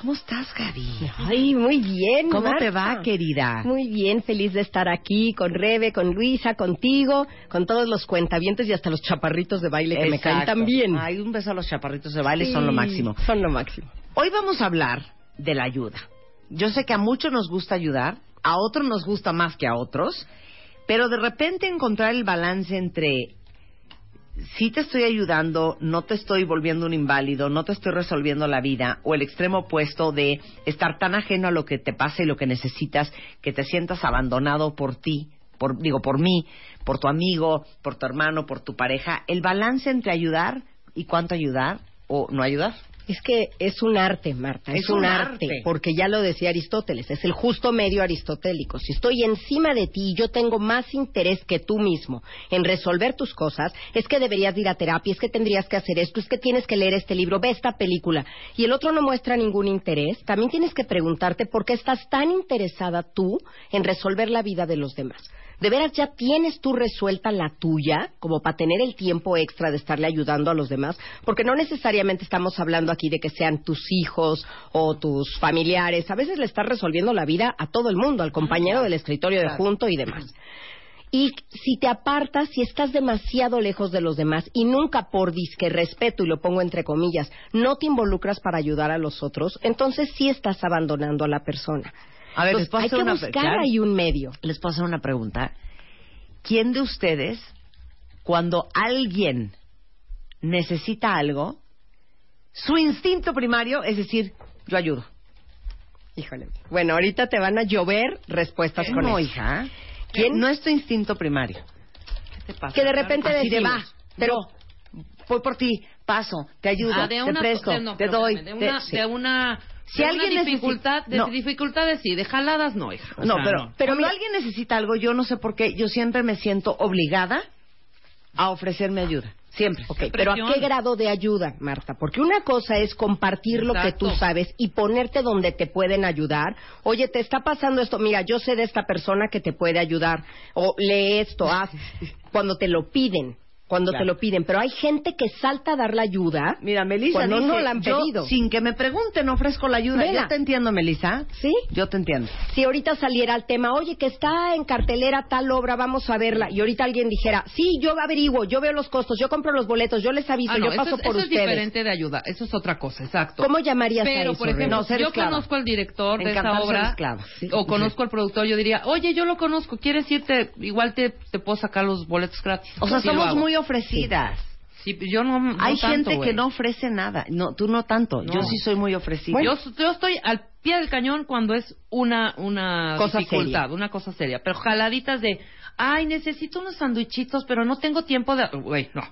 ¿Cómo estás, Gaby? Ay, muy bien. ¿Cómo Marta. te va, querida? Muy bien, feliz de estar aquí con Rebe, con Luisa, contigo, con todos los cuentavientes y hasta los chaparritos de baile que me caen también. Ay, un beso a los chaparritos de baile, Sí, son lo máximo. Son lo máximo. Hoy vamos a hablar de la ayuda. Yo sé que a muchos nos gusta ayudar, a otros nos gusta más que a otros, pero de repente encontrar el balance entre si te estoy ayudando, no te estoy volviendo un inválido, no te estoy resolviendo la vida, o el extremo opuesto de estar tan ajeno a lo que te pasa y lo que necesitas que te sientas abandonado por ti, por, digo, por mí, por tu amigo, por tu hermano, por tu pareja, el balance entre ayudar y cuánto ayudar o no ayudar. Es que es un arte, Marta, es, Es un, un arte, arte. porque ya lo decía Aristóteles, es el justo medio aristotélico. Si estoy encima de ti y yo tengo más interés que tú mismo en resolver tus cosas, es que deberías ir a terapia, es que tendrías que hacer esto, es que tienes que leer este libro, ve esta película, y el otro no muestra ningún interés, también tienes que preguntarte por qué estás tan interesada tú en resolver la vida de los demás. ¿De veras ya tienes tú resuelta la tuya como para tener el tiempo extra de estarle ayudando a los demás? Porque no necesariamente estamos hablando aquí de que sean tus hijos o tus familiares. A veces le estás resolviendo la vida a todo el mundo, al compañero del escritorio de junto y demás. Y si te apartas, si estás demasiado lejos de los demás y nunca por disque respeto, y lo pongo entre comillas, no te involucras para ayudar a los otros, entonces sí estás abandonando a la persona. A ver, Entonces, les puedo hay hacer que una buscar claro. ahí un medio. Les puedo hacer una pregunta. ¿Quién de ustedes, cuando alguien necesita algo, su instinto primario es decir, yo ayudo? Híjole. Bueno, ahorita te van a llover respuestas con no, eso. hija. ¿Quién? No es tu instinto primario. ¿Qué te pasa? Que de repente Así de decimos, va, pero yo voy por ti, paso, te ayudo, Ah, de te una, presto, de- no, te doy. De una, sí. de una, Si de alguien una necesi- dificultad, de no. dificultades sí, de jaladas no, hija. O no, sea, pero, no. pero cuando alguien necesita algo, yo no sé por qué, yo siempre me siento obligada a ofrecerme ayuda. Siempre. Pero ¿a qué grado de ayuda, Marta? Porque una cosa es compartir lo que tú sabes y ponerte donde te pueden ayudar. Oye, te está pasando esto, mira, yo sé de esta persona que te puede ayudar. O lee esto, haz. Cuando te lo piden, cuando Claro. te lo piden. Pero hay gente que salta a dar la ayuda. Mira, Melissa Cuando dice, no la han yo, pedido. sin que me pregunten, ofrezco la ayuda. Vela. Yo te entiendo, Melissa. ¿Sí? Yo te entiendo. Si ahorita saliera el tema, oye, que está en cartelera tal obra, vamos a verla, y ahorita alguien dijera, sí, yo averiguo, yo veo los costos, yo compro los boletos, yo les aviso, Ah, no, yo paso eso, es, por eso es ustedes. diferente de ayuda, eso es otra cosa, exacto. ¿Cómo llamarías a Pero, eso, por ejemplo, No, ser yo esclava. conozco al director de esa obra, esclava, sí. o conozco al productor, yo diría, oye, yo lo conozco, ¿quieres irte? Igual te, te puedo sacar los boletos gratis. O sea, somos muy ofrecidas. Sí, yo no, no Hay tanto, gente güey. que no ofrece nada. No, tú no tanto. No. Yo sí soy muy ofrecida. Yo, yo estoy al pie del cañón cuando es una, una Cosa dificultad, seria. una cosa seria. Pero jaladitas de, ay, necesito unos sandwichitos, pero no tengo tiempo de... Güey, no.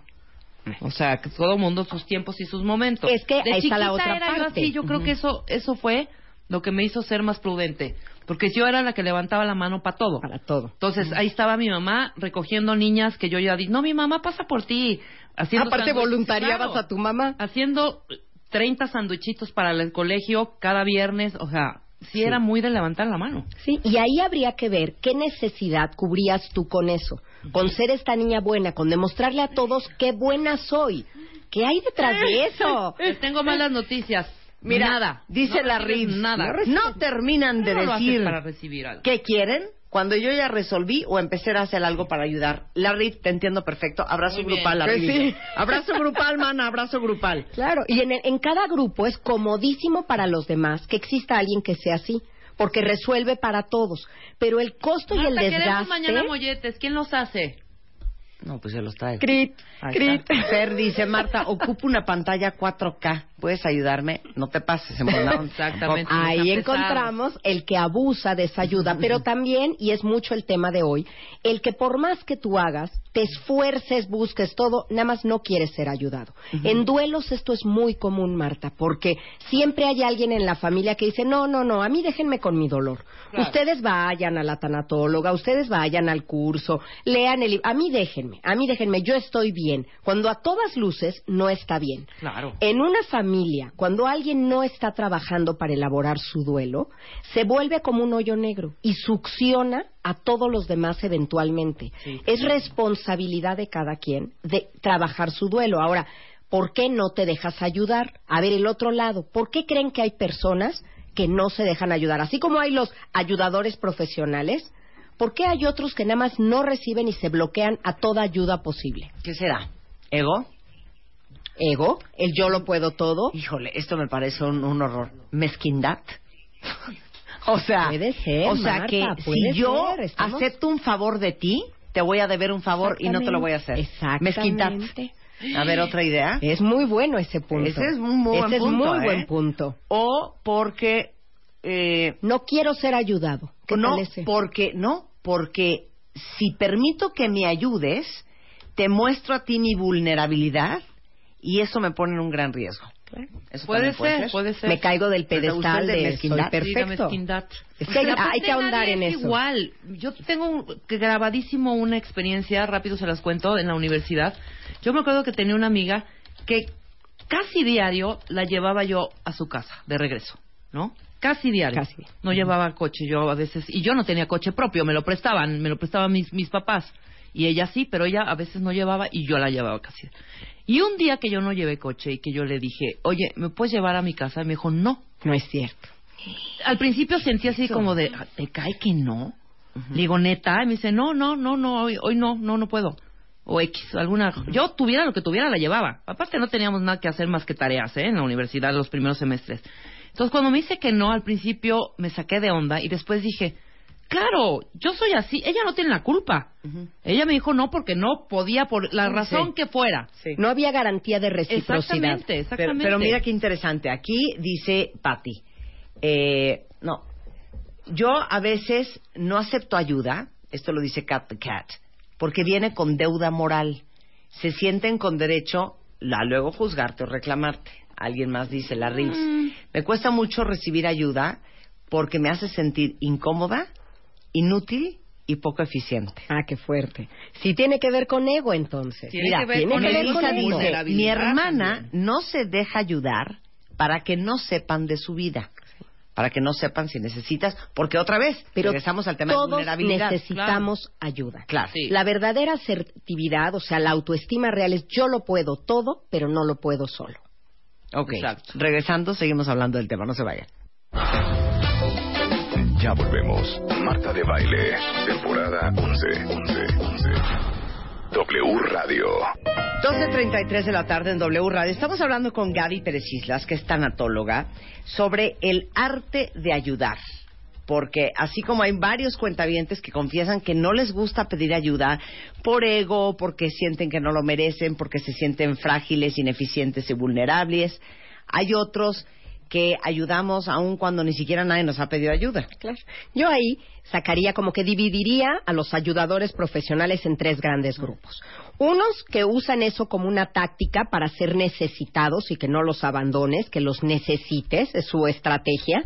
O sea, que todo mundo sus tiempos y sus momentos. Es que de ahí está la otra era yo parte. así, yo creo que eso, eso fue lo que me hizo ser más prudente. Porque yo era la que levantaba la mano para todo. Para todo. Entonces, ahí estaba mi mamá recogiendo niñas que yo ya di, no, mi mamá pasa por ti. Haciendo Aparte, sándwiches". voluntariabas Claro a tu mamá. haciendo 30 sanduichitos para el colegio cada viernes, o sea, sí, era muy de levantar la mano. Sí, y ahí habría que ver qué necesidad cubrías tú con eso, con ser esta niña buena, con demostrarle a todos qué buena soy. ¿Qué hay detrás de eso? Les tengo malas noticias. Mira, nada. dice No la RIF, Nada. no terminan de No decir para recibir algo. qué quieren cuando yo ya resolví o empecé a hacer algo para ayudar. La RIF, te entiendo perfecto. Abrazo Muy grupal, la sí. Abrazo grupal, mana, abrazo grupal. Claro, y en, en cada grupo es comodísimo para los demás que exista alguien que sea así, porque resuelve para todos. Pero el costo y el desgaste. mañana molletes. ¿Quién los hace? No, pues se los traigo. Crit, Ahí crit. Fer dice, Marta, ocupo una pantalla 4K. ¿Puedes ayudarme? No te pases. Exactamente. Ahí encontramos el que abusa de esa ayuda, pero también, y es mucho el tema de hoy, el que por más que tú hagas, te esfuerces, busques todo, nada más no quieres ser ayudado. En duelos esto es muy común, Marta, porque siempre hay alguien en la familia que dice, no, no, no, a mí déjenme con mi dolor. Claro. Ustedes vayan a la tanatóloga, ustedes vayan al curso, lean el libro, a mí déjenme, a mí déjenme, yo estoy bien. Cuando a todas luces no está bien. Claro. En una familia, cuando alguien no está trabajando para elaborar su duelo, se vuelve como un hoyo negro y succiona a todos los demás eventualmente. Sí. Es responsabilidad de cada quien de trabajar su duelo. Ahora, ¿por qué no te dejas ayudar? A ver, el otro lado, ¿por qué creen que hay personas que no se dejan ayudar? Así como hay los ayudadores profesionales, ¿por qué hay otros que nada más no reciben y se bloquean a toda ayuda posible? ¿Qué será? ¿Ego? Ego, el yo lo puedo todo. Híjole, esto me parece un, un horror. ¿Mezquindad? o sea, Puede ser, o sea Marta, que si yo ser, estamos- acepto un favor de ti, te voy a deber un favor y no te lo voy a hacer. Mezquindad. Exactamente. A ver, otra idea. Es muy bueno ese punto. Ese es un muy buen es muy ¿eh? buen punto. O porque eh, No quiero ser ayudado. ¿Qué no, porque no, porque si permito que me ayudes, te muestro a ti mi vulnerabilidad y eso me pone en un gran riesgo. Eso Puede ser, puede ser. Me caigo del pedestal de mezquindad. Perfecto. mezquindad. Es que hay, que ahondar en es eso. Igual, yo tengo un- grabadísimo una experiencia, rápido se las cuento, en la universidad. Yo me acuerdo que tenía una amiga que casi diario la llevaba yo a su casa, de regreso, ¿no? Casi diario. Casi. No llevaba coche, yo a veces, y yo no tenía coche propio, me lo prestaban, me lo prestaban mis, mis papás. Y ella sí, pero ella a veces no llevaba y yo la llevaba casi. Y un día que yo no llevé coche y que yo le dije, oye, ¿me puedes llevar a mi casa? Y me dijo, no, No es cierto. al principio sentí así como de, "Ah, ¿te cae que no? Le digo, neta, y me dice, no, no, no, no, hoy, hoy no, no, no puedo. O X, alguna. Yo tuviera lo que tuviera, la llevaba. Aparte, no teníamos nada que hacer más que tareas, ¿eh? En la universidad, los primeros semestres. Entonces, cuando me dice que no, al principio me saqué de onda y después dije, claro, yo soy así, ella no tiene la culpa. Ella me dijo no porque no podía, por la razón Sí. que fuera. Sí. No había garantía de reciprocidad. Exactamente, Pero, exactamente. pero mira qué interesante. Aquí dice Patty. eh, no. Yo a veces no acepto ayuda. Esto lo dice Cat the Cat. Porque viene con deuda moral. Se sienten con derecho a luego juzgarte o reclamarte. Alguien más dice, la Rims. Mm. Me cuesta mucho recibir ayuda porque me hace sentir incómoda, inútil y poco eficiente. Ah, qué fuerte. Sí tiene que ver con ego, entonces. Tiene Mira, que ver tiene con que ver el con ego. dice, mi hermana también. no se deja ayudar para que no sepan de su vida. Para que no sepan si necesitas, porque otra vez, Pero regresamos al tema de todos vulnerabilidad. necesitamos ayuda. Claro. Sí. La verdadera asertividad, o sea, la autoestima real es yo lo puedo todo, pero no lo puedo solo. Ok, Exacto. regresando, seguimos hablando del tema, no se vayan. Ya volvemos. Marta de Baile, temporada 11. 11. 11. W Radio. 12.33 de la tarde en W Radio. Estamos hablando con Gaby Pérez Islas, que es tanatóloga, sobre el arte de ayudar. Porque así como hay varios cuentavientes que confiesan que no les gusta pedir ayuda por ego, porque sienten que no lo merecen, porque se sienten frágiles, ineficientes y vulnerables, hay otros que ayudamos aun cuando ni siquiera nadie nos ha pedido ayuda. Claro. Yo ahí sacaría como que dividiría a los ayudadores profesionales en tres grandes grupos. Unos que usan eso como una táctica para ser necesitados y que no los abandones, que los necesites, es su estrategia.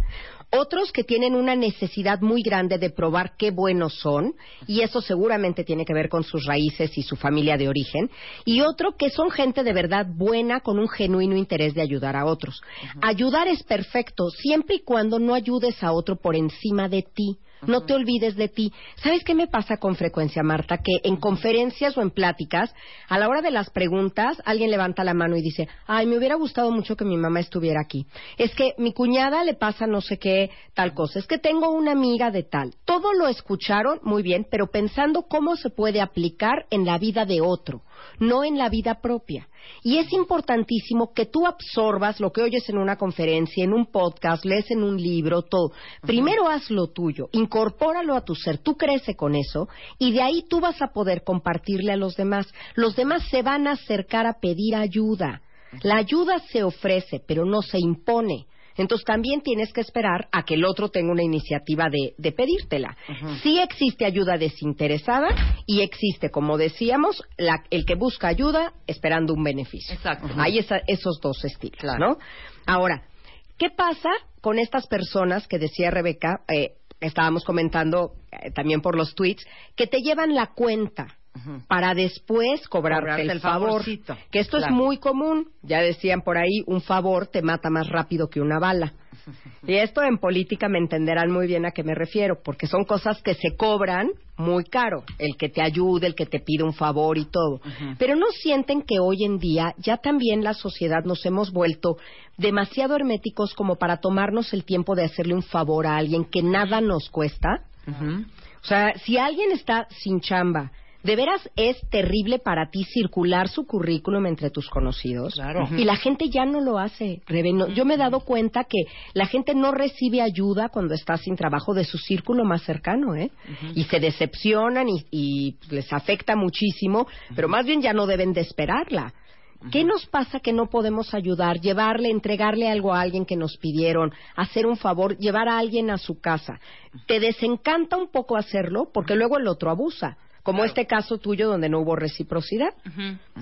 Otros que tienen una necesidad muy grande de probar qué buenos son, y eso seguramente tiene que ver con sus raíces y su familia de origen. Y otro que son gente de verdad buena con un genuino interés de ayudar a otros. Ayudar es perfecto siempre y cuando no ayudes a otro por encima de ti. No te olvides de ti. ¿Sabes qué me pasa con frecuencia, Marta? Que en conferencias o en pláticas, a la hora de las preguntas, alguien levanta la mano y dice, ay, me hubiera gustado mucho que mi mamá estuviera aquí. Es que mi cuñada le pasa no sé qué tal cosa. Es que tengo una amiga de tal. Todo lo escucharon muy bien, pero pensando cómo se puede aplicar en la vida de otro, no en la vida propia. Y es importantísimo que tú absorbas lo que oyes en una conferencia, en un podcast, lees en un libro, todo. Primero haz lo tuyo, incorpóralo a tu ser, tú crece con eso y de ahí tú vas a poder compartirle a los demás. Los demás se van a acercar a pedir ayuda. La ayuda se ofrece, pero no se impone. Entonces también tienes que esperar a que el otro tenga una iniciativa de, de pedírtela. Sí existe ayuda desinteresada y existe, como decíamos, la- el que busca ayuda esperando un beneficio. Exacto. Hay esa- esos dos estilos, Claro. ¿no? Ahora, ¿qué pasa con estas personas que decía Rebeca, eh, estábamos comentando eh, también por los tweets, que te llevan la cuenta? Para después cobrarte, Cobrarte el, el favor. Que esto es muy común. Ya decían por ahí, un favor te mata más rápido que una bala. Y esto en política me entenderán muy bien a qué me refiero, porque son cosas que se cobran muy caro. El que te ayude, el que te pide un favor y todo. Pero no sienten que hoy en día ya también la sociedad nos hemos vuelto demasiado herméticos como para tomarnos el tiempo de hacerle un favor a alguien que nada nos cuesta. O sea, si alguien está sin chamba, de veras es terrible para ti circular su currículum entre tus conocidos. Claro. Y la gente ya no lo hace. Rebe. No, yo me he dado cuenta que la gente no recibe ayuda cuando está sin trabajo de su círculo más cercano, ¿eh? Y se decepcionan y, y les afecta muchísimo, pero más bien ya no deben de esperarla. ¿Qué nos pasa que no podemos ayudar? Llevarle, entregarle algo a alguien que nos pidieron, hacer un favor, llevar a alguien a su casa. Te desencanta un poco hacerlo porque luego el otro abusa. Como este caso tuyo donde no hubo reciprocidad.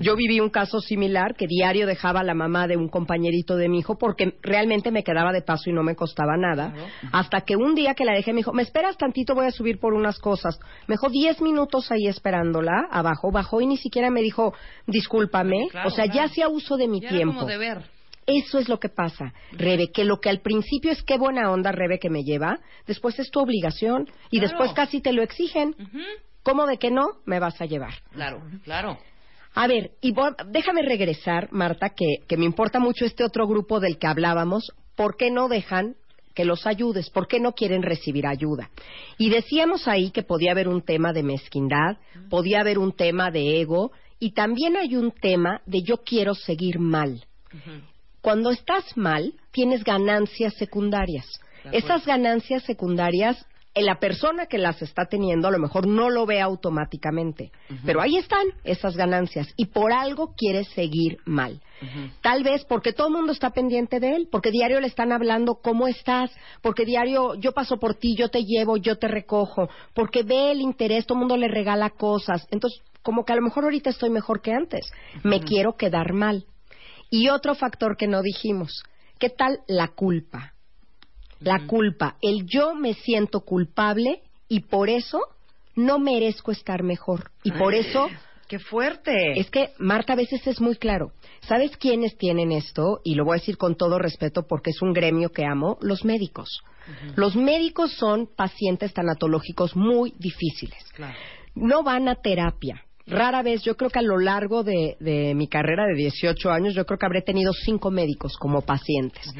Yo viví un caso similar que diario dejaba a la mamá de un compañerito de mi hijo porque realmente me quedaba de paso y no me costaba nada. Hasta que un día que la dejé me dijo, me esperas tantito, voy a subir por unas cosas. Me dejó diez minutos ahí esperándola, abajo, bajó y ni siquiera me dijo, discúlpame. Claro, o sea, ya hacía uso de mi Ya era tiempo. como deber. Eso es lo que pasa, Rebe, que lo que al principio es qué buena onda, Rebe, que me lleva, después es tu obligación y Claro. después casi te lo exigen. Ujú. ¿Cómo de que no me vas a llevar? Claro, claro. A ver, y déjame regresar, Marta, que, que me importa mucho este otro grupo del que hablábamos. ¿Por qué no dejan que los ayudes? ¿Por qué no quieren recibir ayuda? Y decíamos ahí que podía haber un tema de mezquindad, podía haber un tema de ego, y también hay un tema de yo quiero seguir mal. Cuando estás mal, tienes ganancias secundarias. Esas ganancias secundarias, la persona que las está teniendo a lo mejor no lo ve automáticamente, pero ahí están esas ganancias y por algo quiere seguir mal. Tal vez porque todo el mundo está pendiente de él, porque diario le están hablando cómo estás, porque diario yo paso por ti, yo te llevo, yo te recojo, porque ve el interés, todo el mundo le regala cosas. Entonces, como que a lo mejor ahorita estoy mejor que antes, me quiero quedar mal. Y otro factor que no dijimos, ¿qué tal la culpa? La culpa, el yo me siento culpable y por eso no merezco estar mejor. Y por eso ¡Qué fuerte! es que, Marta, a veces es muy claro. ¿Sabes quiénes tienen esto? Y lo voy a decir con todo respeto porque es un gremio que amo, los médicos. Los médicos son pacientes tanatológicos muy difíciles. No van a terapia. Rara vez, yo creo que a lo largo de, de mi carrera de 18 años, yo creo que habré tenido cinco médicos como pacientes.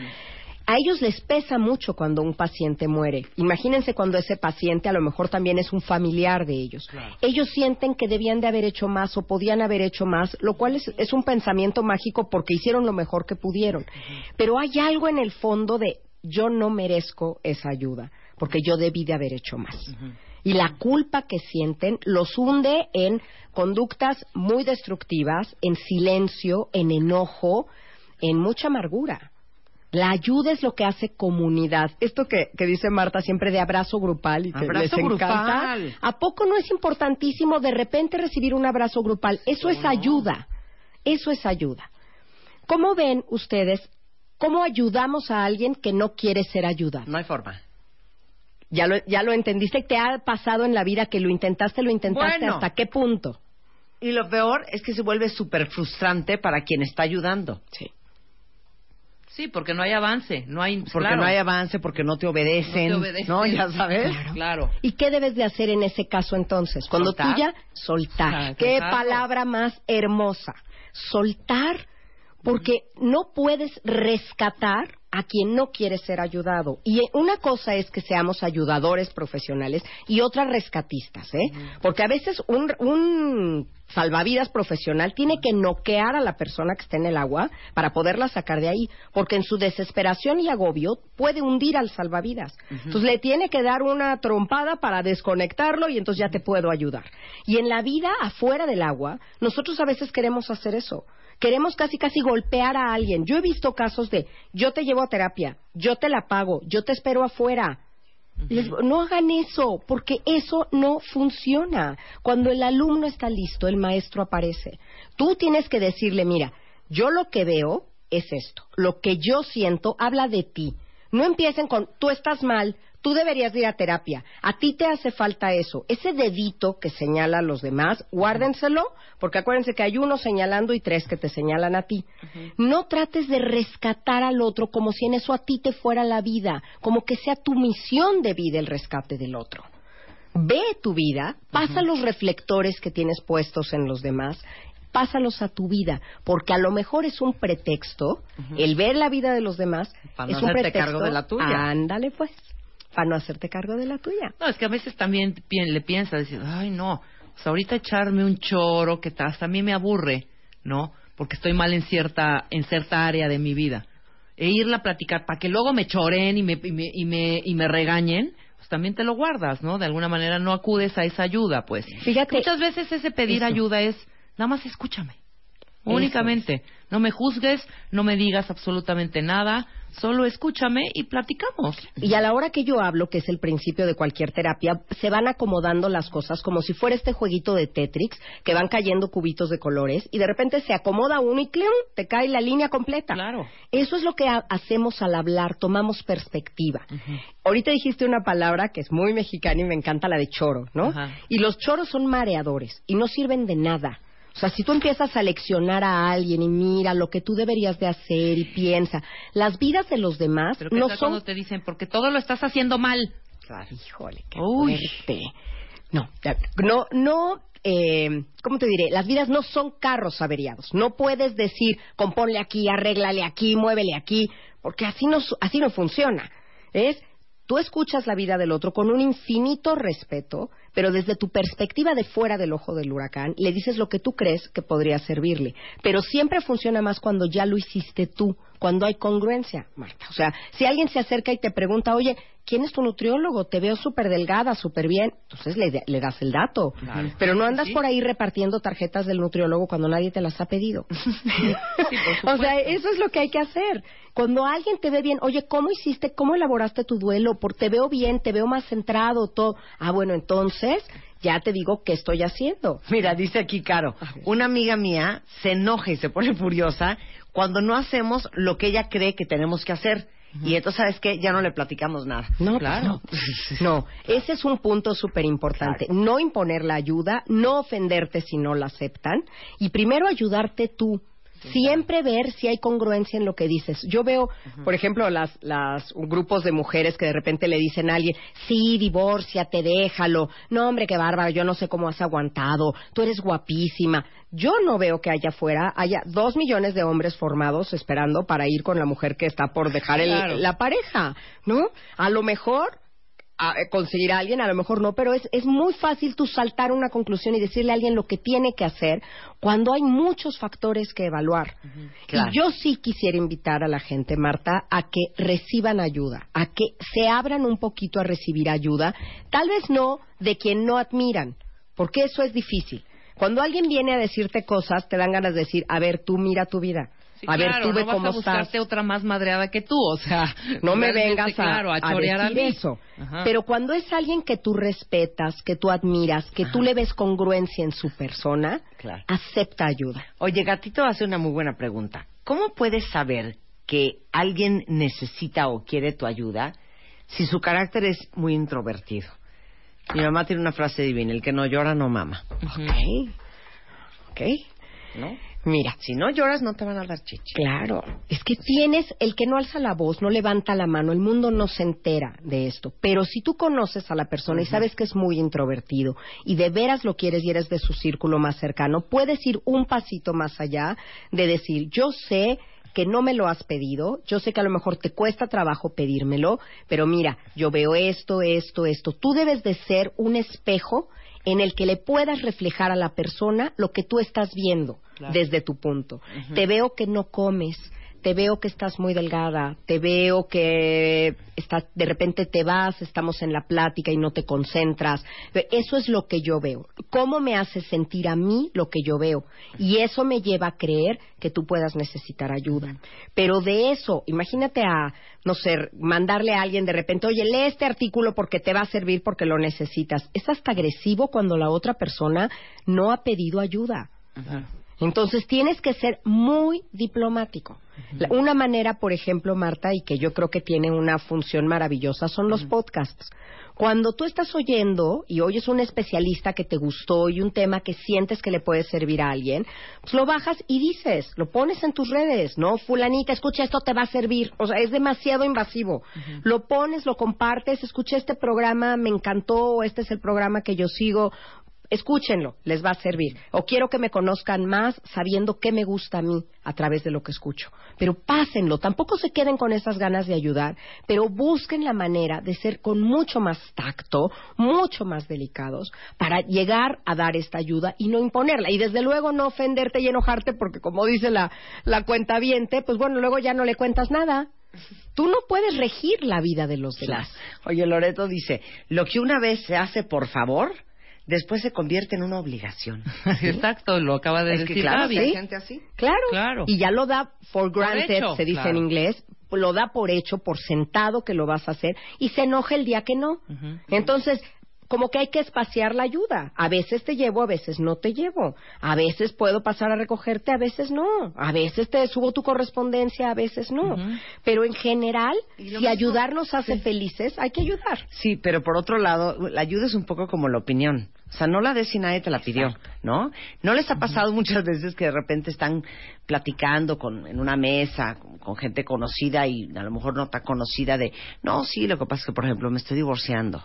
A ellos les pesa mucho cuando un paciente muere. Imagínense cuando ese paciente a lo mejor también es un familiar de ellos. Ellos sienten que debían de haber hecho más o podían haber hecho más, lo cual es, es un pensamiento mágico porque hicieron lo mejor que pudieron. Pero hay algo en el fondo de yo no merezco esa ayuda porque yo debí de haber hecho más. Y la culpa que sienten los hunde en conductas muy destructivas, en silencio, en enojo, en mucha amargura. La ayuda es lo que hace comunidad. Esto que, que dice Marta siempre de abrazo grupal y que Abrazo les encanta. grupal. ¿A poco no es importantísimo de repente recibir un abrazo grupal? Eso es ayuda. Eso es ayuda. ¿Cómo ven ustedes cómo ayudamos a alguien que no quiere ser ayudado? No hay forma. Ya lo, ya lo entendiste, te ha pasado en la vida que lo intentaste, lo intentaste, Bueno. ¿hasta qué punto? Y lo peor es que se vuelve súper frustrante para quien está ayudando. Sí. Sí, porque no hay avance, no hay... Porque claro. no hay avance, porque no te obedecen. No te obedecen. ¿no? Ya sabes. Claro. ¿Y qué debes de hacer en ese caso entonces? Cuando Soltar. tú ya soltar. Qué exacto. palabra más hermosa. Soltar, porque no puedes rescatar a quien no quiere ser ayudado. Y eh, una cosa es que seamos ayudadores profesionales y otra rescatistas, ¿eh? Porque a veces un, un salvavidas profesional tiene que noquear a la persona que está en el agua para poderla sacar de ahí, porque en su desesperación y agobio puede hundir al salvavidas. Entonces le tiene que dar una trompada para desconectarlo y entonces ya te puedo ayudar. Y en la vida afuera del agua, nosotros a veces queremos hacer eso. Queremos casi casi golpear a alguien. Yo he visto casos de yo te llevo a terapia, yo te la pago, yo te espero afuera. Les no hagan eso, porque eso no funciona. Cuando el alumno está listo, el maestro aparece. Tú tienes que decirle, mira, yo lo que veo es esto. Lo que yo siento habla de ti. No empiecen con, tú estás mal, tú deberías ir a terapia, a ti te hace falta eso. Ese dedito que señala a los demás, guárdenselo, porque acuérdense que hay uno señalando y tres que te señalan a ti. No trates de rescatar al otro como si en eso a ti te fuera la vida, como que sea tu misión de vida el rescate del otro. Ve tu vida, pasa los reflectores que tienes puestos en los demás, pásalos a tu vida, porque a lo mejor es un pretexto, el ver la vida de los demás Para no es un pretexto. cargo de la tuya. Ándale pues, para no hacerte cargo de la tuya. No, es que a veces también pi- le piensas, dices, ay, no, o sea, ahorita echarme un choro que hasta a mí me aburre, ¿no? Porque estoy mal en cierta, en cierta área de mi vida. E irla a platicar para que luego me choren y me, y me, y me, y me regañen, pues también te lo guardas, ¿no? De alguna manera no acudes a esa ayuda, pues. Fíjate, Muchas veces ese pedir Eso. ayuda es, nada más escúchame. Únicamente. No me juzgues, no me digas absolutamente nada, solo escúchame y platicamos. Y a la hora que yo hablo, que es el principio de cualquier terapia, se van acomodando las cosas como si fuera este jueguito de Tetrix, que van cayendo cubitos de colores y de repente se acomoda uno y ¡clium! te cae la línea completa. Claro. Eso es lo que ha- hacemos al hablar, tomamos perspectiva. Ahorita dijiste una palabra que es muy mexicana y me encanta la de choro, ¿no? Y los choros son mareadores y no sirven de nada. O sea, si tú empiezas a leccionar a alguien y mira lo que tú deberías de hacer y piensa, las vidas de los demás Pero ¿qué no son cuando te dicen, porque todo lo estás haciendo mal. Híjole, qué Uy. fuerte. No, no, no, eh, ¿cómo te diré? Las vidas no son carros averiados. No puedes decir, componle aquí, arréglale aquí, muévele aquí, porque así no, así no funciona. Es, tú escuchas la vida del otro con un infinito respeto, pero desde tu perspectiva de fuera del ojo del huracán, le dices lo que tú crees que podría servirle. Pero siempre funciona más cuando ya lo hiciste tú, cuando hay congruencia, Marta. O sea, si alguien se acerca y te pregunta, oye, ¿quién es tu nutriólogo? Te veo súper delgada, súper bien. Entonces le, le das el dato. Pero no andas por ahí repartiendo tarjetas del nutriólogo cuando nadie te las ha pedido. o sea, eso es lo que hay que hacer. Cuando alguien te ve bien, oye, ¿cómo hiciste? ¿Cómo elaboraste tu duelo? Por te veo bien, te veo más centrado, todo. Ah, bueno, entonces ya te digo qué estoy haciendo. Mira, dice aquí Caro, una amiga mía se enoja y se pone furiosa cuando no hacemos lo que ella cree que tenemos que hacer. Y entonces, ¿sabes qué? Ya no le platicamos nada. No, Claro. pues no. No, ese es un punto súper importante. No imponer la ayuda, no ofenderte si no la aceptan y primero ayudarte tú. Siempre ver si hay congruencia en lo que dices. Yo veo, por ejemplo, las, las grupos de mujeres que de repente le dicen a alguien, sí, divórciate, déjalo. No, hombre, qué bárbaro, yo no sé cómo has aguantado. Tú eres guapísima. Yo no veo que allá afuera haya dos millones de hombres formados esperando para ir con la mujer que está por dejar el- Claro. la pareja, ¿no? A lo mejor a- eh, conseguir a alguien, a lo mejor no, pero es, es muy fácil tú saltar una conclusión y decirle a alguien lo que tiene que hacer cuando hay muchos factores que evaluar. Claro. Y yo sí quisiera invitar a la gente, Marta, a que reciban ayuda, a que se abran un poquito a recibir ayuda, tal vez no de quien no admiran, porque eso es difícil. Cuando alguien viene a decirte cosas, te dan ganas de decir, a ver, tú mira tu vida. Sí, a ver, tú ve no vas cómo a estás. buscarte otra más madreada que tú, o sea, No me vengas a, claro, a, a chorear a eso. Ajá. Pero cuando es alguien que tú respetas, que tú admiras, que tú le ves congruencia en su persona, Claro. acepta ayuda. Oye, Gatito hace una muy buena pregunta. ¿Cómo puedes saber que alguien necesita o quiere tu ayuda si su carácter es muy introvertido? Mi mamá tiene una frase divina, el que no llora no mama. Ujú. ¿Ok? ¿Ok? ¿No? Mira, Si no lloras no te van a dar chichi. Claro, es que tienes el que no alza la voz, no levanta la mano, el mundo no se entera de esto. Pero si tú conoces a la persona y sabes que es muy introvertido y de veras lo quieres y eres de su círculo más cercano, puedes ir un pasito más allá de decir, yo sé que no me lo has pedido, yo sé que a lo mejor te cuesta trabajo pedírmelo, pero mira, yo veo esto, esto, esto. Tú debes de ser un espejo en el que le puedas reflejar a la persona lo que tú estás viendo desde tu punto. Te veo que no comes, te veo que estás muy delgada, te veo que estás, de repente te vas, estamos en la plática y no te concentras. Eso es lo que yo veo. ¿Cómo me hace sentir a mí lo que yo veo? Y eso me lleva a creer que tú puedas necesitar ayuda. Pero de eso, imagínate a, no sé, mandarle a alguien de repente, oye, lee este artículo porque te va a servir porque lo necesitas. Es hasta agresivo cuando la otra persona no ha pedido ayuda. Entonces tienes que ser muy diplomático. Una manera, por ejemplo, Marta, y que yo creo que tiene una función maravillosa, son los podcasts. Cuando tú estás oyendo y oyes un especialista que te gustó y un tema que sientes que le puede servir a alguien, pues lo bajas y dices, lo pones en tus redes, ¿no? Fulanita, escucha esto, te va a servir. O sea, es demasiado invasivo. Lo pones, lo compartes, escuché este programa, me encantó, este es el programa que yo sigo escúchenlo, les va a servir. O quiero que me conozcan más sabiendo qué me gusta a mí a través de lo que escucho. Pero pásenlo, tampoco se queden con esas ganas de ayudar, pero busquen la manera de ser con mucho más tacto, mucho más delicados, para llegar a dar esta ayuda y no imponerla. Y desde luego no ofenderte y enojarte, porque como dice la, la cuenta pues bueno, luego ya no le cuentas nada. Tú no puedes regir la vida de los demás. Oye, Loreto dice, lo que una vez se hace por favor, después se convierte en una obligación. Exacto, lo acaba de Es que decir claro, Gaby. sí, hay gente así. Claro. Claro. Y ya lo da for granted, hecho, se dice claro. en inglés, lo da por hecho, por sentado que lo vas a hacer y se enoja el día que no. Entonces, como que hay que espaciar la ayuda. A veces te llevo, a veces no te llevo. A veces puedo pasar a recogerte, a veces no. A veces te subo tu correspondencia, a veces no. Pero en general, si ayudar nos hace felices, hay que ayudar. Sí, pero por otro lado, la ayuda es un poco como la opinión. O sea, no la des si nadie te la pidió, ¿no? ¿No les ha pasado muchas veces que de repente están platicando con, en una mesa con, con gente conocida y a lo mejor no tan conocida de, no, sí, lo que pasa es que, por ejemplo, me estoy divorciando.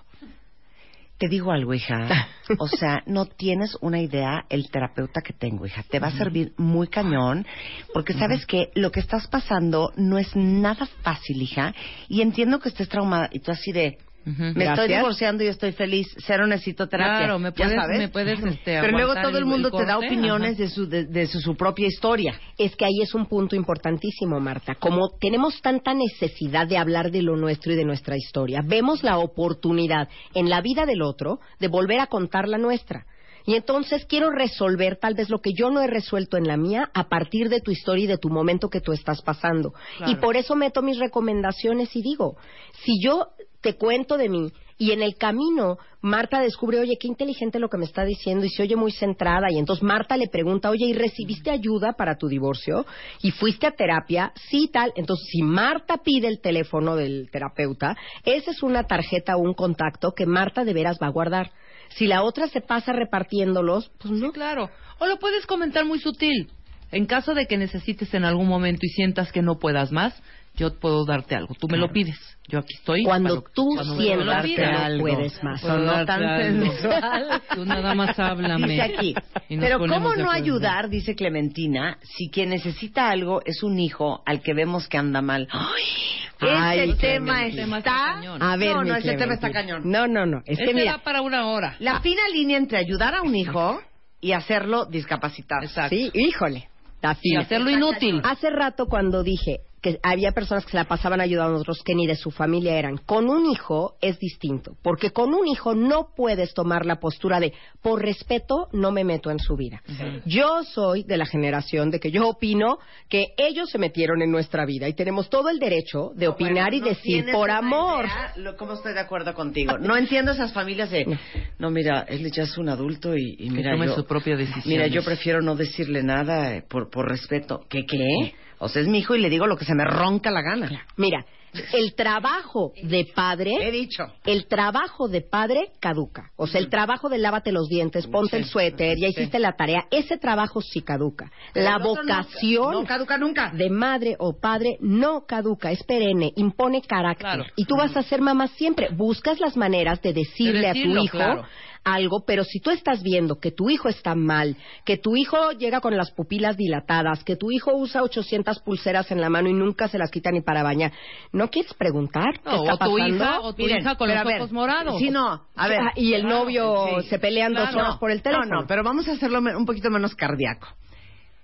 Te digo algo, hija. O sea, no tienes una idea el terapeuta que tengo, hija. Te va a servir muy cañón, porque sabes que lo que estás pasando no es nada fácil, hija. Y entiendo que estés traumada. Y tú así de, Me estoy divorciando y estoy feliz. Cero necesito terapia. Claro, me puedes- sabes. me puedes, este, Pero luego todo el el- mundo el te da opiniones ajá. de su, de, de su, su propia historia. Es que ahí es un punto importantísimo, Marta. Como tenemos tanta necesidad de hablar de lo nuestro y de nuestra historia, vemos la oportunidad en la vida del otro de volver a contar la nuestra. Y entonces quiero resolver tal vez lo que yo no he resuelto en la mía a partir de tu historia y de tu momento que tú estás pasando. Y por eso meto mis recomendaciones y digo, si yo te cuento de mí y en el camino Marta descubre, oye, qué inteligente lo que me está diciendo y se oye muy centrada y entonces Marta le pregunta, oye, ¿y recibiste ayuda para tu divorcio? ¿Y fuiste a terapia? Sí, tal. Entonces, si Marta pide el teléfono del terapeuta, esa es una tarjeta o un contacto que Marta de veras va a guardar. Si la otra se pasa repartiéndolos, pues no. Claro. O lo puedes comentar muy sutil. En caso de que necesites en algún momento y sientas que no puedas más, yo puedo darte algo. Tú me lo pides. Yo aquí estoy. Cuando para- tú cuando sientas que no algo. puedes más. Puedo darte tan sensual. Tú nada más háblame. Dice aquí, pero ¿cómo no ayudar, dice Clementina, si quien necesita algo es un hijo al que vemos que anda mal? Ay, ese tema está... está cañón. A ver, no, no, ese tema está cañón. No, no, no. Es que Ese mira, da para una hora. La fina línea entre ayudar a un hijo y hacerlo discapacitado. Exacto. sí, híjole. Está Y hacerlo inútil. Hace rato cuando dije que había personas que se la pasaban ayudando a otros que ni de su familia eran, con un hijo es distinto, porque con un hijo no puedes tomar la postura de por respeto no me meto en su vida. Yo soy de la generación de que yo opino que ellos se metieron en nuestra vida y tenemos todo el derecho de opinar y No decir por amor. idea lo- ¿Cómo estoy de acuerdo contigo? No entiendo esas familias de, no, mira, él ya es un adulto y, y mira, tome yo, su propia decisión. mira, yo prefiero no decirle nada eh, por, por respeto. ¿Qué, qué? O sea, es mi hijo y le digo lo que se me ronca la gana. Mira, el trabajo de He padre dicho. el trabajo de padre caduca. O sea, el trabajo de lávate los dientes, ponte el suéter, ya hiciste la tarea, ese trabajo sí caduca. La vocación No, caduca nunca. de madre o padre no caduca, es perenne, impone carácter. Claro. Y tú vas a ser mamá siempre. Buscas las maneras de decirle De a tu hijo, claro. Algo, pero si tú estás viendo que tu hijo está mal, que tu hijo llega con las pupilas dilatadas, que tu hijo usa 800 pulseras en la mano y nunca se las quita ni para bañar, ¿no quieres preguntar qué No, está o tu pasando? hija, o tu Miren, hija con los ver, ojos morados. Sí, no. A ver. Ah, y el novio Sí. se pelean dos horas por el teléfono. No, no, pero vamos a hacerlo un poquito menos cardíaco.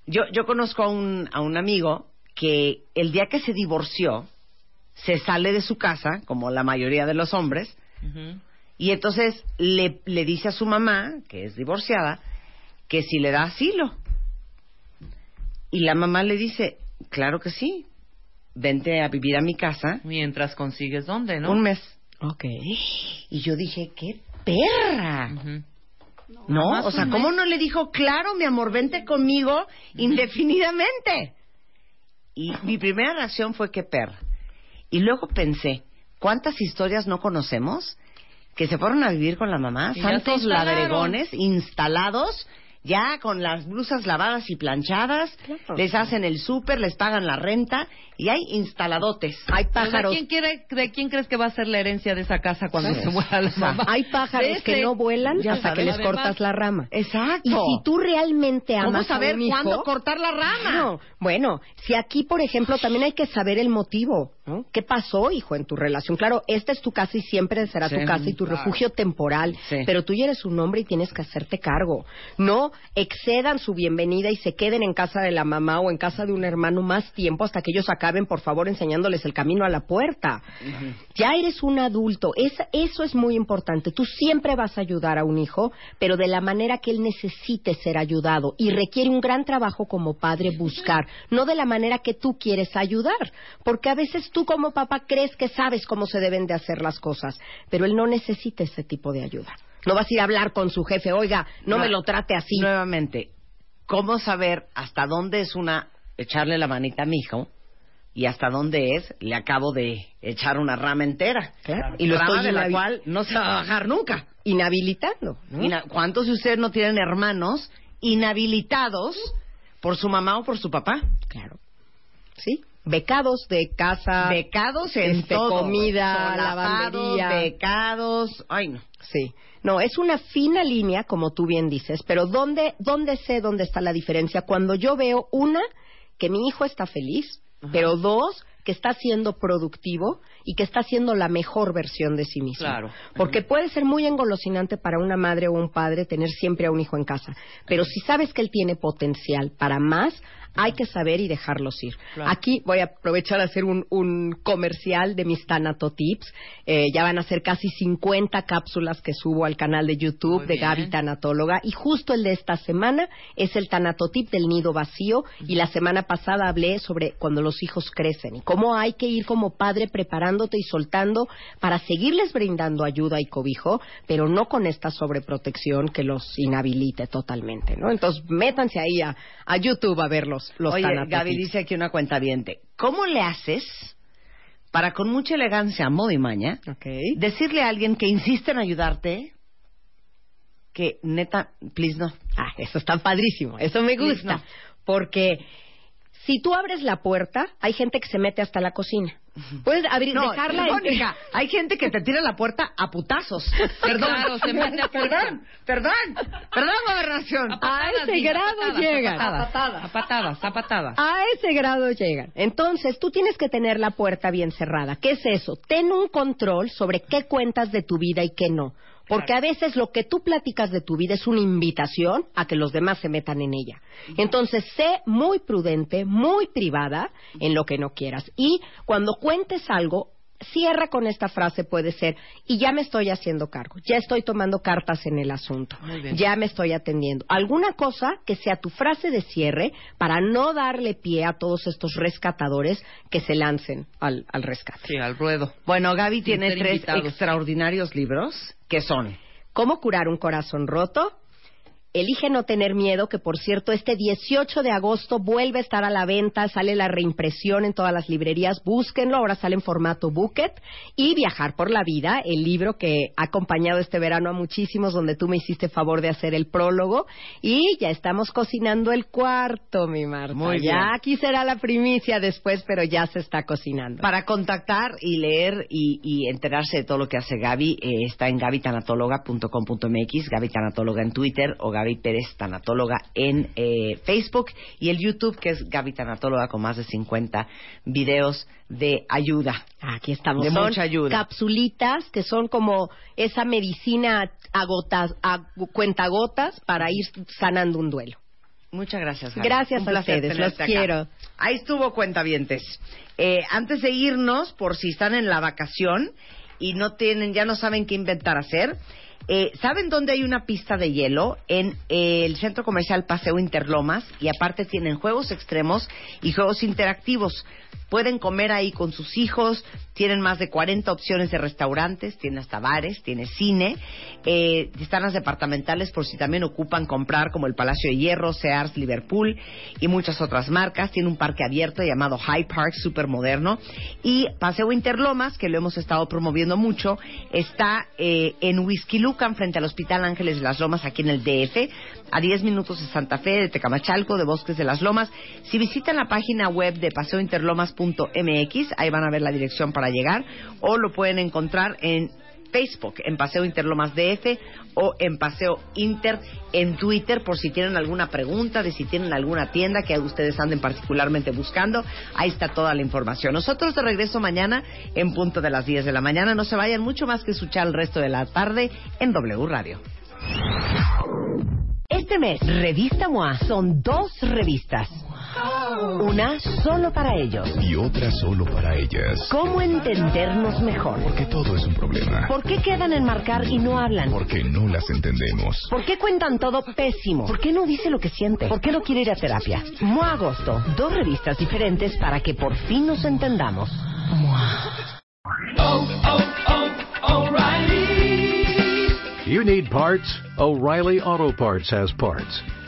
Yo, yo conozco a un, a un amigo que el día que se divorció, se sale de su casa, como la mayoría de los hombres, Ujú. Y entonces le, le dice a su mamá, que es divorciada, que si le da asilo. Y la mamá le dice, claro que sí, vente a vivir a mi casa Mientras consigues dónde, ¿no? un mes. Ok. Y yo dije, qué perra. ¿No? O sea, ¿cómo mes. no le dijo, claro, mi amor, vente conmigo indefinidamente? Y mi primera reacción fue, qué perra. Y luego pensé, ¿cuántas historias no conocemos que se fueron a vivir con la mamá? Santos ladregones instalados, ya con las blusas lavadas y planchadas, Claro. les hacen el súper, les pagan la renta y hay instaladotes. Hay Pero ¿De pájaros. quién, quiere- ¿De quién crees que va a ser la herencia de esa casa cuando se muera la mamá? Hay pájaros que no vuelan Ya hasta que les además. cortas la rama. Exacto. Y si tú realmente amas ¿Cómo saber a un hijo, cuándo cortar la rama? No, bueno, si aquí, por ejemplo, también hay que saber el motivo, ¿no? ¿Qué pasó, hijo, en tu relación? Claro, esta es tu casa y siempre será Sí, tu casa y tu claro. refugio temporal, Sí. pero tú ya eres un hombre y tienes que hacerte cargo. No excedan su bienvenida y se queden en casa de la mamá o en casa de un hermano más tiempo hasta que ellos acaben, por favor, enseñándoles el camino a la puerta. Ya eres un adulto, Es- eso es muy importante. Tú siempre vas a ayudar a un hijo, pero de la manera que él necesite ser ayudado y requiere un gran trabajo como padre buscar, no de la manera que tú quieres ayudar, porque a veces tú como papá crees que sabes cómo se deben de hacer las cosas, pero él no necesita ese tipo de ayuda. No vas a ir a hablar con su jefe, oiga, no, No. me lo trate así. Nuevamente, ¿cómo saber hasta dónde es una echarle la manita a mi hijo y hasta dónde es le acabo de echar una rama entera? Claro. Y lo rama estoy de la cual no se va a bajar nunca. Inhabilitando. ¿Cuántos de ustedes no tienen hermanos inhabilitados por su mamá o por su papá? Claro. ¿Sí? Becados de casa. Becados en este, todo. comida, lavandería. Becados. Ay, no. Sí. No, es una fina línea, como tú bien dices, pero ¿dónde, dónde sé dónde está la diferencia? Cuando yo veo, una, que mi hijo está feliz, pero dos, que está siendo productivo y que está siendo la mejor versión de sí mismo. Claro. Porque puede ser muy engolosinante para una madre o un padre tener siempre a un hijo en casa, pero si sabes que él tiene potencial para más, hay que saber y dejarlos ir. Claro. Aquí voy a aprovechar a hacer un, un comercial de mis Tanato Tips. Eh, ya van a ser casi 50 cápsulas que subo al canal de YouTube Muy de bien. Gaby Tanatóloga. Y justo el de esta semana es el Tanatotip del nido vacío. Y la semana pasada hablé sobre cuando los hijos crecen y cómo hay que ir como padre preparándote y soltando para seguirles brindando ayuda y cobijo, pero no con esta sobreprotección que los inhabilite totalmente, ¿no? Entonces, métanse ahí a, a YouTube a ver los, los Oye. Gaby dice aquí una cuenta ¿Cómo le haces para con mucha elegancia, modo y maña, decirle a alguien que insiste en ayudarte que neta, please no? Ah, eso está padrísimo. Eso me gusta. no. Porque si tú abres la puerta, hay gente que se mete hasta la cocina. Puedes abrir, No, dejarla Mónica, hay gente que te tira la puerta a putazos. Perdón, Claro, se mete a perdón, perdón, perdón, gobernación. A Patadas, ese diga, grado patadas, llegan. A A patadas, a patadas, a patadas. A ese grado llegan. Entonces, tú tienes que tener la puerta bien cerrada. ¿Qué es eso? Ten un control sobre qué cuentas de tu vida y qué no. Porque a veces lo que tú platicas de tu vida es una invitación a que los demás se metan en ella. Entonces, sé muy prudente, muy privada en lo que no quieras. Y cuando cuentes algo, cierra con esta frase, puede ser, y ya me estoy haciendo cargo, ya estoy tomando cartas en el asunto, Muy bien. ya me estoy atendiendo. Alguna cosa que sea tu frase de cierre para no darle pie a todos estos rescatadores que se lancen al, al rescate. Sí, al ruedo. Bueno, Gaby tiene tres invitados. extraordinarios libros que son ¿Cómo curar un corazón roto? Elige no tener miedo, que por cierto, este 18 de agosto vuelve a estar a la venta, sale la reimpresión en todas las librerías, búsquenlo, ahora sale en formato bucket, y Viajar por la Vida, el libro que ha acompañado este verano a muchísimos, donde tú me hiciste favor de hacer el prólogo, y ya estamos cocinando el cuarto, mi Marta. Muy bien. Ya aquí será la primicia después, pero ya se está cocinando. Para contactar y leer y, y enterarse de todo lo que hace Gaby, eh, está en gabitanatóloga.com.mx, Gaby Tanatóloga en Twitter o Gaby Pérez Tanatóloga en eh, Facebook y el YouTube que es Gaby Tanatóloga con más de 50 videos de ayuda. Aquí estamos. De Son mucha ayuda. Capsulitas que son como esa medicina a gotas, a cuentagotas para ir sanando un duelo. Muchas gracias. Gaby. Gracias Un a ustedes, los acá. quiero. Ahí estuvo cuentavientes. Eh, antes de irnos, por si están en la vacación y no tienen, ya no saben qué inventar hacer. Eh, ¿Saben dónde hay una pista de hielo? En eh, el centro comercial Paseo Interlomas y aparte tienen juegos extremos y juegos interactivos. Pueden comer ahí con sus hijos, tienen más de 40 opciones de restaurantes, tienen hasta bares, tiene cine, eh, están las departamentales por si también ocupan comprar como el Palacio de Hierro, Sears, Liverpool y muchas otras marcas. Tiene un parque abierto llamado High Park, súper moderno. Y Paseo Interlomas, que lo hemos estado promoviendo mucho, está eh, en Whisky Frente al Hospital Ángeles de las Lomas, aquí en el DF, a 10 minutos de Santa Fe, de Tecamachalco, de Bosques de las Lomas. Si visitan la página web de paseointerlomas.mx, ahí van a ver la dirección para llegar, o lo pueden encontrar en Facebook, en Paseo Interlomas DF o en Paseo Inter en Twitter por si tienen alguna pregunta, de si tienen alguna tienda que ustedes anden particularmente buscando. Ahí está toda la información. Nosotros de regreso mañana en punto de las 10 de la mañana. No se vayan mucho más que escuchar el resto de la tarde en W Radio. Este mes, Revista MOA son dos revistas. Una solo para ellos. Y otra solo para ellas. ¿Cómo entendernos mejor? Porque todo es un problema. ¿Por qué quedan en marcar y no hablan? Porque no las entendemos. ¿Por qué cuentan todo pésimo? ¿Por qué no dice lo que siente? ¿Por qué no quiere ir a terapia? MOA Agosto, dos revistas diferentes para que por fin nos entendamos. You need parts? O'Reilly Auto Parts has parts.